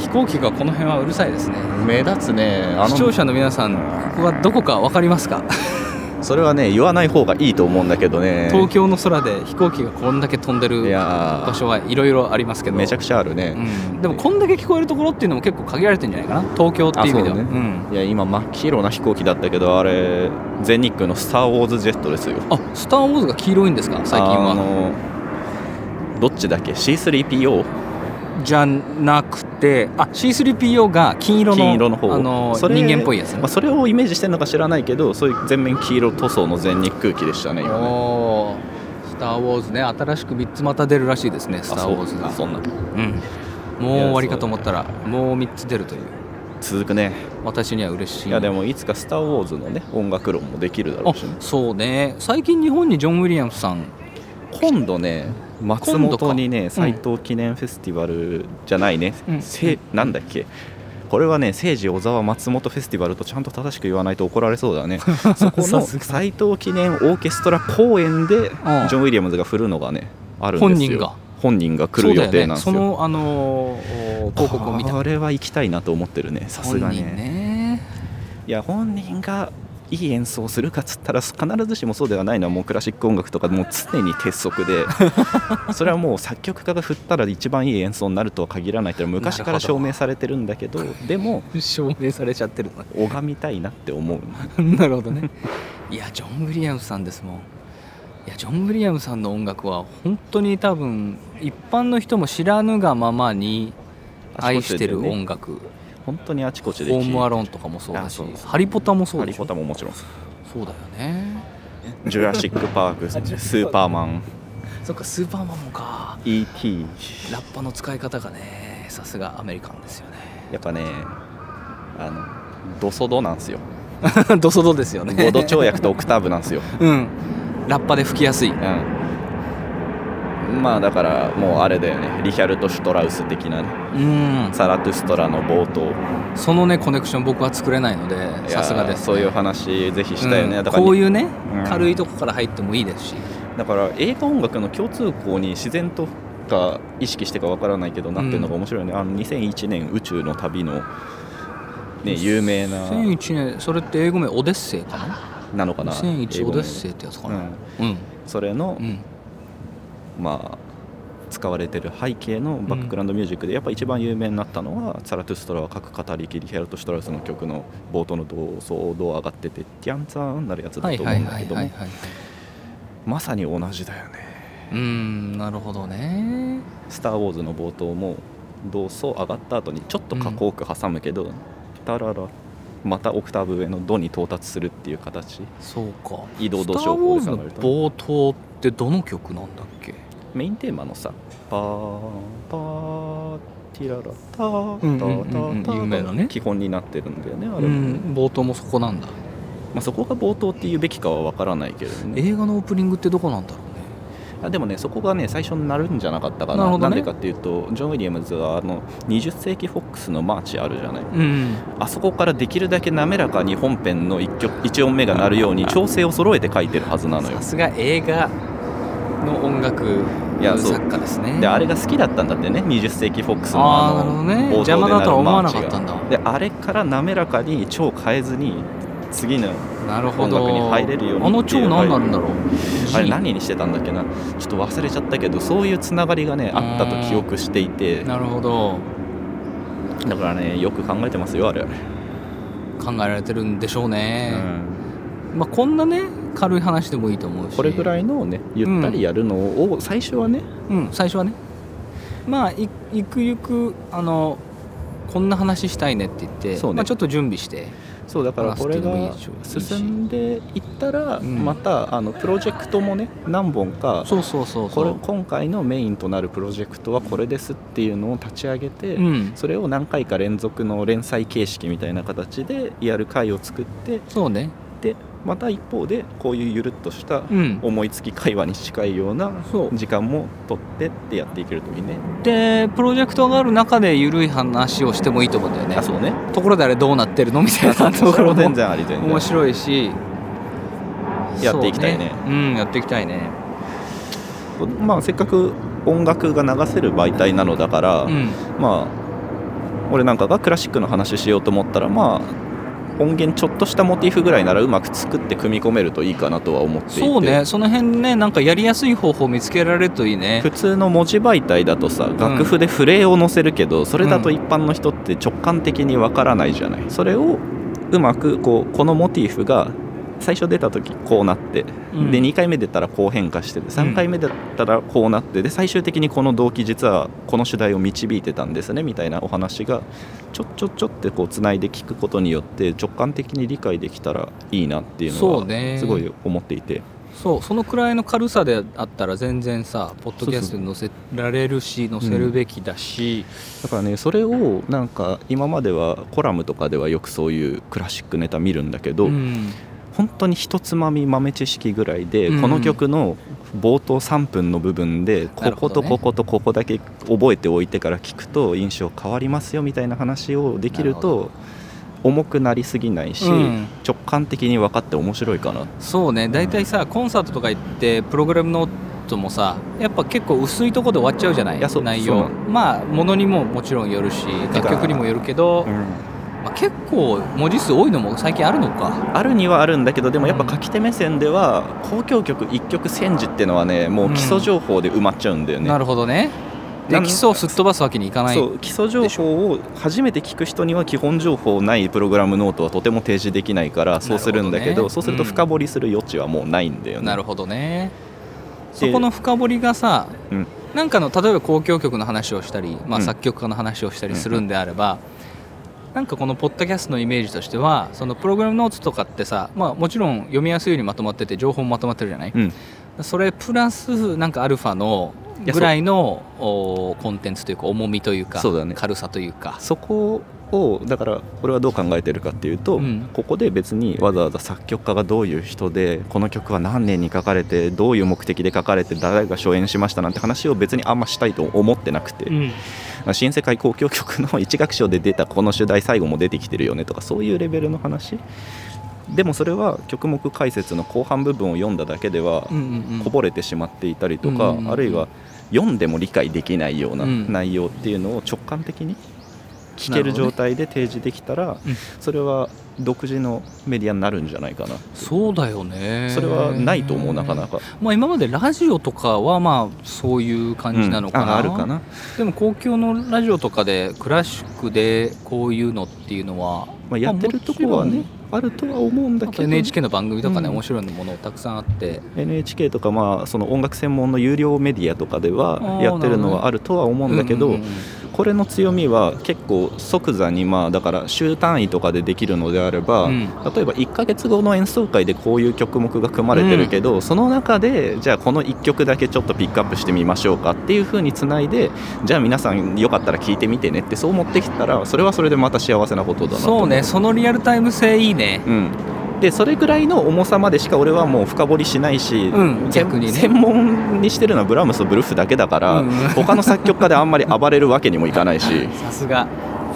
飛行機がこの辺はうるさいですね。目立つね。あ視聴者の皆さんここはどこか分かりますか？それはね言わない方がいいと思うんだけどね。東京の空で飛行機がこんだけ飛んでいるや場所はいろいろありますけど。めちゃくちゃあるね、うん、でもこんだけ聞こえるところっていうのも結構限られてるんじゃないかな？東京っていう意味では。あそうね。いや今真っ黄色な飛行機だったけどあれ全日空の「スター・ウォーズ・ジェット」ですよ。あスター・ウォーズが黄色いんですか？最近あはのどっちだっけ？C3PO じゃなくてあ C3PO が金色の金色の方。あのそれ人間っぽいやつね。まあ、それをイメージしてるのか知らないけどそういう全面黄色塗装の全日空機でしたね今ね。スター・ウォーズね。新しく3つまた出るらしいですねスター・ウォーズが。あそんなうん。もう終わりかと思ったらもう3つ出るという。続くね。私には嬉しい。いやでもいつか「スター・ウォーズ」のね音楽論もできるだろあうしね。そうね。最近日本にジョン・ウィリアムスさん今度ね松本にね斎藤記念フェスティバルじゃないね、うん。せなんだっけ。これはね政治小沢松本フェスティバルとちゃんと正しく言わないと怒られそうだね。そこの斎藤記念オーケストラ公演でジョン・ウィリアムズが振るのがねあるんですよ。本人が。本人が来る予定なんですよ。ね。そのあのー広告を見た。これは行きたいなと思ってるねさすがに本人ね。いや本人がいい演奏するかっつったら必ずしもそうではないのはもうクラシック音楽とかもう常に鉄則で それはもう作曲家が振ったら一番いい演奏になるとは限らないっていうのは昔から証明されてるんだけど でも証明されちゃってるの拝みたいなって思う。なるほどね。いやジョン・ウィリアムスさんですもん。いやジョン・ウィリアムスさんの音楽は本当に多分一般の人も知らぬがままに愛してる音楽、本当にあちこちでホームアロンーンとかもそうだしハリポタもそうハリポタももちろん。そうだよね。ジュラシック・パークスーパーマン。そっかスーパーマンもか。E.T. ラッパの使い方がねさすがアメリカンですよね。やっぱねあのドソドなんですよ。ドソドですよね。5度跳躍とオクターブなんですよ。うん。ラッパで吹きやすい。うんまあだからもうあれだよね。リヒャルト・シュトラウス的なね。うん。サラトゥストラの冒頭。そのねコネクション僕は作れないのでさすがです、ね、そういう話ぜひしたよね、うん。こういうね、うん。軽いとこから入ってもいいですし。だから映画音楽の共通項に自然とか意識してかわからないけどなってるのが面白いよね、あの2001年宇宙の旅のね有名な。2001年それって英語名オデッセイかな？なのかな？2001英語名オデッセイってやつかな？うん。うん。それの、うんまあ使われてる背景のバックグラウンドミュージックでやっぱ一番有名になったのは、サラトゥストラは各語りきリヒャルト・シュトラウスの曲の冒頭の同窓堂上がっててティアンツァーンなるやつだと思うんだけどもまさに同じだよね。うんなるほどね「スター・ウォーズ」の冒頭も同窓上がった後にちょっと下降句挟むけど、タララまたオクターブ上のドに到達するっていう形。そうか。移動スター・度情ウォーズの報で考えると冒頭ってどの曲なんだっけ？メインテーマのさ「パーパーティララタタターター」有名なね基本になってるんだよねあうれ冒頭もそこなんだまあ、そこが冒頭っていうべきかは分からないけれどね映画のオープニングってどこなんだろうでもねそこがね最初になるんじゃなかったかななねんでかっていうとジョン・ウィリアムズはあの20世紀フォックスのマーチあるじゃないうんあそこからできるだけ滑らかに本編の 1, 曲1音目が鳴るように調性を揃えて書いてるはずなのよさすが映画の音楽作家ですね。であれが好きだったんだってね。20世紀フォックスのあのなるほどね。冒頭で邪魔だとは思わなかったんだ。であれから滑らかに超変えずに次の音楽に入れるようにあの蝶何なんだろう。あれ何にしてたんだっけな。ちょっと忘れちゃったけどそういうつながりがねあったと記憶していて。なるほど。だからねよく考えてますよあれ、考えられてるんでしょううね、ん、まあこんなね軽い話でもいいと思うし。これぐらいのねゆったりやるのを最初はね、うん最初はね。まあいゆくゆくあのこんな話したいねって言ってそうね。まあ、ちょっと準備して。そうだからこれが進んでいったらうん。またあのプロジェクトもね何本かそうそうそうそこれう今回のメインとなるプロジェクトはこれですっていうのを立ち上げて、うん。それを何回か連続の連載形式みたいな形でやる回を作ってそうね。でまた一方でこういうゆるっとしたうん。思いつき会話に近いような時間も取ってってやっていけるといいね。でプロジェクトがある中で緩い話をしてもいいと思うんだよね。あそうね。ところであれどうなってるのみたいなところも全然あり全然面白いし。やっていきたいね。そううんやっていきたいね。まあせっかく音楽が流せる媒体なのだから、うん。まあ俺なんかがクラシックの話しようと思ったらまあ音源ちょっとしたモチーフぐらいならうまく作って組み込めるといいかなとは思っていて。そうね。その辺ねなんかやりやすい方法見つけられるといいね。普通の文字媒体だとさ楽譜でフレを載せるけど、それだと一般の人って直感的にわからないじゃない。それをうまくこうこのモチーフが最初出た時こうなって、うん。で2回目出たらこう変化して3回目だったらこうなってで最終的にこの動機実はこの主題を導いてたんですねみたいなお話がちょちょちょってこうつないで聞くことによって直感的に理解できたらいいなっていうのはすごい思っていて。そうそのくらいの軽さであったら全然さポッドキャストに載せられるし載せるべきだし、だからねそれをなんか今まではコラムとかではよくそういうクラシックネタ見るんだけど、うん本当に一つまみ豆知識ぐらいで、うん。この曲の冒頭3分の部分でこことこことここだけ覚えておいてから聞くと印象変わりますよみたいな話をできると重くなりすぎないし、うん。直感的に分かって面白いかな。そうね。大体さコンサートとか行ってプログラムノートもさやっぱ結構薄いところで終わっちゃうじゃない？内容。まあものにももちろんよるし楽曲にもよるけど、まあ、結構文字数多いのも最近あるのか。あるにはあるんだけどでもやっぱ書き手目線では交響曲1曲1000字っていうのはねもう基礎情報で埋まっちゃうんだよね、なるほどね。で基礎をすっ飛ばすわけにいかないそう基礎情報を初めて聞く人には基本情報ないプログラムノートはとても提示できないからそうするんだけどねそうすると深掘りする余地はもうないんだよね。なるほどね。でそこの深掘りがさうん。なんかの例えば交響曲の話をしたり、まあ、うん。作曲家の話をしたりするんであれば、なんかこのポッドキャストのイメージとしてはそのプログラムノートとかってさ、まあ、もちろん読みやすいようにまとまってて情報もまとまってるじゃない、うん。それプラスなんかアルファのぐらいのおコンテンツというか重みというかそうだね。軽さというか。そこをだから俺はどう考えてるかっていうと、うん。ここで別にわざわざ作曲家がどういう人でこの曲は何年に書かれてどういう目的で書かれて誰が初演しましたなんて話を別にあんましたいと思ってなくて、うん新世界交響曲の一楽章で出たこの主題最後も出てきてるよねとかそういうレベルの話。でもそれは曲目解説の後半部分を読んだだけではこぼれてしまっていたりとか、あるいは読んでも理解できないようなうん内容っていうのを直感的に聞ける状態で提示できたら、うん。それは独自のメディアになるんじゃないかな。そうだよね。それはないと思うなかなか。まあ、今までラジオとかはまあそういう感じなのかな、うん。ああるかな。でも公共のラジオとかでクラシックでこういうのっていうのは、まあ、やってるとこはねあるとは思うんだけど。NHK の番組とかね、うん。面白いものたくさんあって。NHK とかまあその音楽専門の有料メディアとかではやってるのはあるとは思うんだけど、うんうんうんこれの強みは結構即座にまあだから週単位とかでできるのであれば、うん。例えば1ヶ月後の演奏会でこういう曲目が組まれてるけど、その中でじゃあこの1曲だけちょっとピックアップしてみましょうかっていう風につないでじゃあ皆さんよかったら聴いてみてねってそう持ってきたらそれはそれでまた幸せなことだなそうねそのリアルタイム性いいね。うん、でそれぐらいの重さまでしか俺はもう深掘りしないし、うん専逆にね。専門にしてるのはブラームスとブルッフだけだから、うん他の作曲家であんまり暴れるわけにもいかないし。さすが。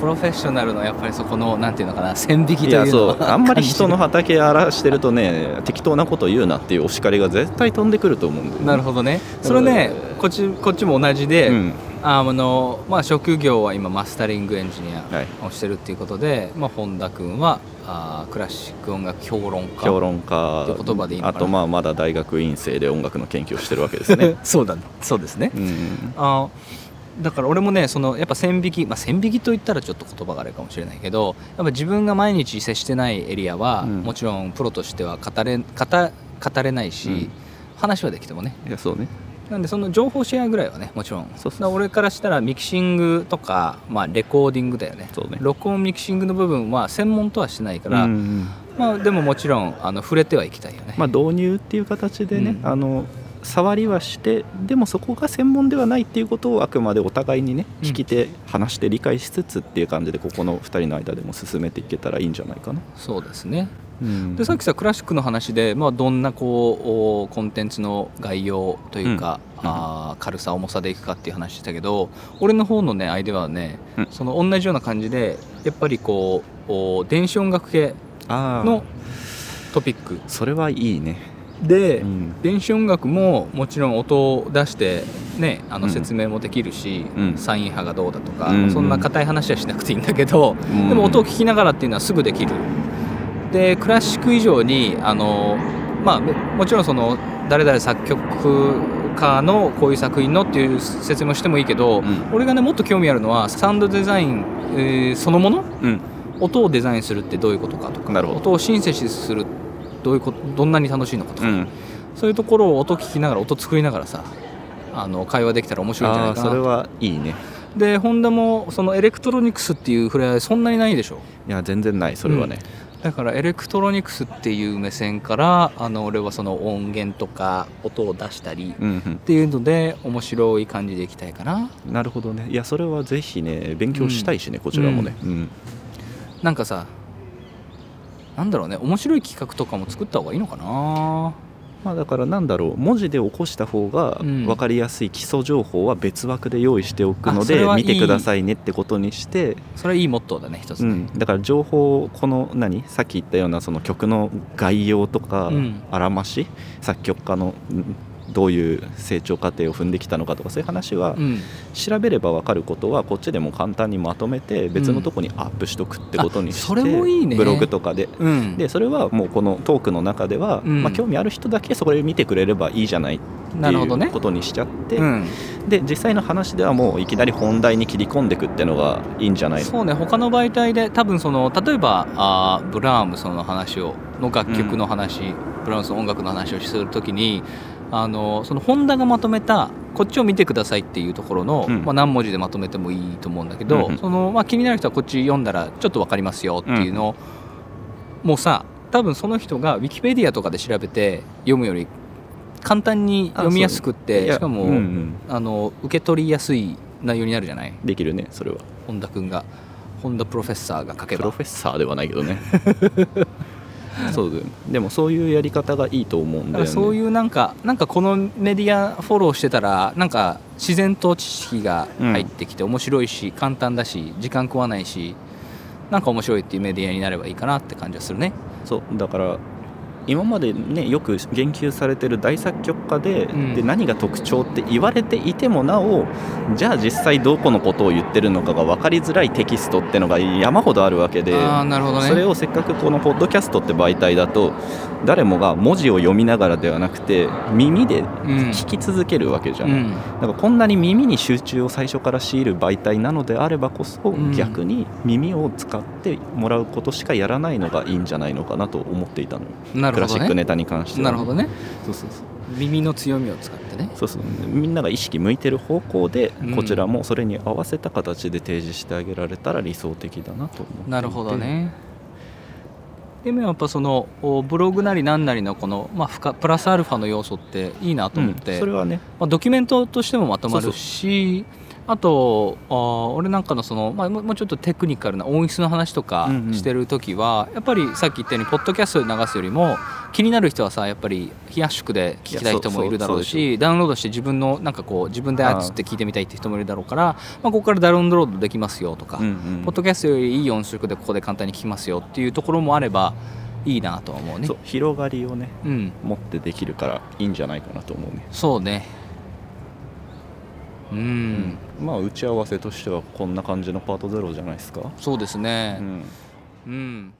プロフェッショナルのやっぱりそこのなんていうのかな線引きといいうそう。はあんまり人の感畑荒らしてるとね適当なこと言うなっていうお叱りが絶対飛んでくると思うんだよね。なるほどね。それねこっちこっちも同じで、うんあのまあ、職業は今マスタリングエンジニはい。アをしてるっていうことで、まあ、本田君はあークラシック音楽評論家評論家。って言葉でいいあとまあまだ大学院生で音楽の研究をしてるわけですね。そうだね。そうですね、うんあだから俺もねそのやっぱ線引き、まあ、線引きといったらちょっと言葉があれかもしれないけどやっぱ自分が毎日接してないエリアは、うん。もちろんプロとしては語れ語語れないし、うん。話はできてもね。いやそうねなんでその情報シェアぐらいはねもちろん。そうそうだから俺からしたらミキシングとか、まあ、レコーディングだよね。ね。録音ミキシングの部分は専門とはしてないから、うん。まあ、でももちろんあの触れてはいきたいよね、まあ、導入っていう形でね、うん。あの触りはしてでもそこが専門ではないっていうことをあくまでお互いにねうん。聞き手、話して理解しつつっていう感じでここの2人の間でも進めていけたらいいんじゃないかな。そうですね。うん。でさっきさクラシックの話で、まあ、どんなこうおコンテンツの概要というか、うん。あー軽さ重さでいくかっていう話したけど俺の方のねアイデアはね、うん。その同じような感じでやっぱりこうお電子音楽系のトピック。それはいいねで、うん。電子音楽ももちろん音を出して、ね、あのうん。説明もできるし、うん。サイン波がどうだとか、うん。そんな硬い話はしなくていいんだけど、うん。でも音を聞きながらっていうのはすぐできる。でクラシック以上にあの、まあ、めもちろんその誰々作曲家のこういう作品のっていう説明をしてもいいけど、うん。俺がねもっと興味あるのはサウンドデザイン、えーそのもの？うん。音をデザインするってどういうことかとか音を synthesis するどういうことどんなに楽しいのかとか、うん。そういうところを音聞きながら音作りながらさあの会話できたら面白いんじゃないかな。それはいいね。でホンダもそのエレクトロニクスっていう触れ合いそんなにないでしょ？いや全然ないそれはね、だからエレクトロニクスっていう目線からあの俺はその音源とか音を出したりうんっていうので面白い感じでいきたいかな。うん、なるほどね。いやそれはぜひね勉強したいしね、こちらもね、うん。なんかさなんだろうね面白い企画とかも作った方がいいのかな？まあ、だからなんだろう文字で起こした方がうん。分かりやすい基礎情報は別枠で用意しておくので見てくださいねってことにして、それはいいモットーだね一つね、うん、だから情報この何？さっき言ったようなその曲の概要とか、うん。あらまし？作曲家のうんどういう成長過程を踏んできたのかとかそういう話はうん。調べれば分かることはこっちでも簡単にまとめて別のとこにアップしとくってことにして、ブログとかで。うん。でそれはもうこのトークの中では、うん。まあ、興味ある人だけそこで見てくれればいいじゃないっていうことにしちゃって、うん。で実際の話ではもういきなり本題に切り込んでいくっていうのがいいんじゃない？のそうね他の媒体で多分その例えばあーブラームスの話をの楽曲の話、ブラームスの音楽の話をするときにあのそのホンダがまとめたこっちを見てくださいっていうところの、うん。まあ、何文字でまとめてもいいと思うんだけど、うんうん。そのまあ、気になる人はこっち読んだらちょっと分かりますよっていうのを、もうさ多分その人がウィキペディアとかで調べて読むより簡単に読みやすくってしかも、うんうん。あの受け取りやすい内容になるじゃない？できるねそれは。本田君が本田プロフェッサーが書けば。プロフェッサーではないけどね そうだよでもそういうやり方がいいと思うんだよね。そういうなんかなんかこのメディアフォローしてたらなんか自然と知識が入ってきて面白いし、簡単だし時間食わないしなんか面白いっていうメディアになればいいかなって感じはするね。そうだから今までねよく言及されてる大作曲家で,、うん。で何が特徴って言われていてもなおじゃあ実際どこのことを言ってるのかが分かりづらいテキストってのが山ほどあるわけでね。それをせっかくこのポッドキャストって媒体だと誰もが文字を読みながらではなくて耳で聞き続けるわけじゃん、うん。だからこんなに耳に集中を最初から強いる媒体なのであればこそ、ん。逆に耳を使ってもらうことしかやらないのがいいんじゃないのかなと思っていたの。よクラシックネタに関しては。なるほどね。そうそうそう。耳の強みを使ってね。そうそう。みんなが意識向いてる方向で、うん。こちらもそれに合わせた形で提示してあげられたら理想的だなと思ってなるほどね。でもやっぱそのおブログなりなんなりのこの、まあ、プラスアルファの要素っていいなと思って、うん。それはね。まあ、ドキュメントとしてもまとまるそうしあとあー俺なんかのその、まあ、もうちょっとテクニカルな音質の話とかうんうん。してる時は、やっぱりさっき言ったようにポッドキャストで流すよりも気になる人はさやっぱり冷やしくで聞きたい人もいるだろうしダウンロードして自分のなんかこう自分であっつって聞いてみたいって人もいるだろうからまあ、ここからダウンロードできますよとか、うんうん。ポッドキャストよりいい音質でここで簡単に聞きますよっていうところもあればいいなとは思うね。広がりをねうん。持ってできるからいいんじゃないかなと思うね。そうねうん、まあ打ち合わせとしてはこんな感じのパートゼロじゃないですか、そうですね。うん。うん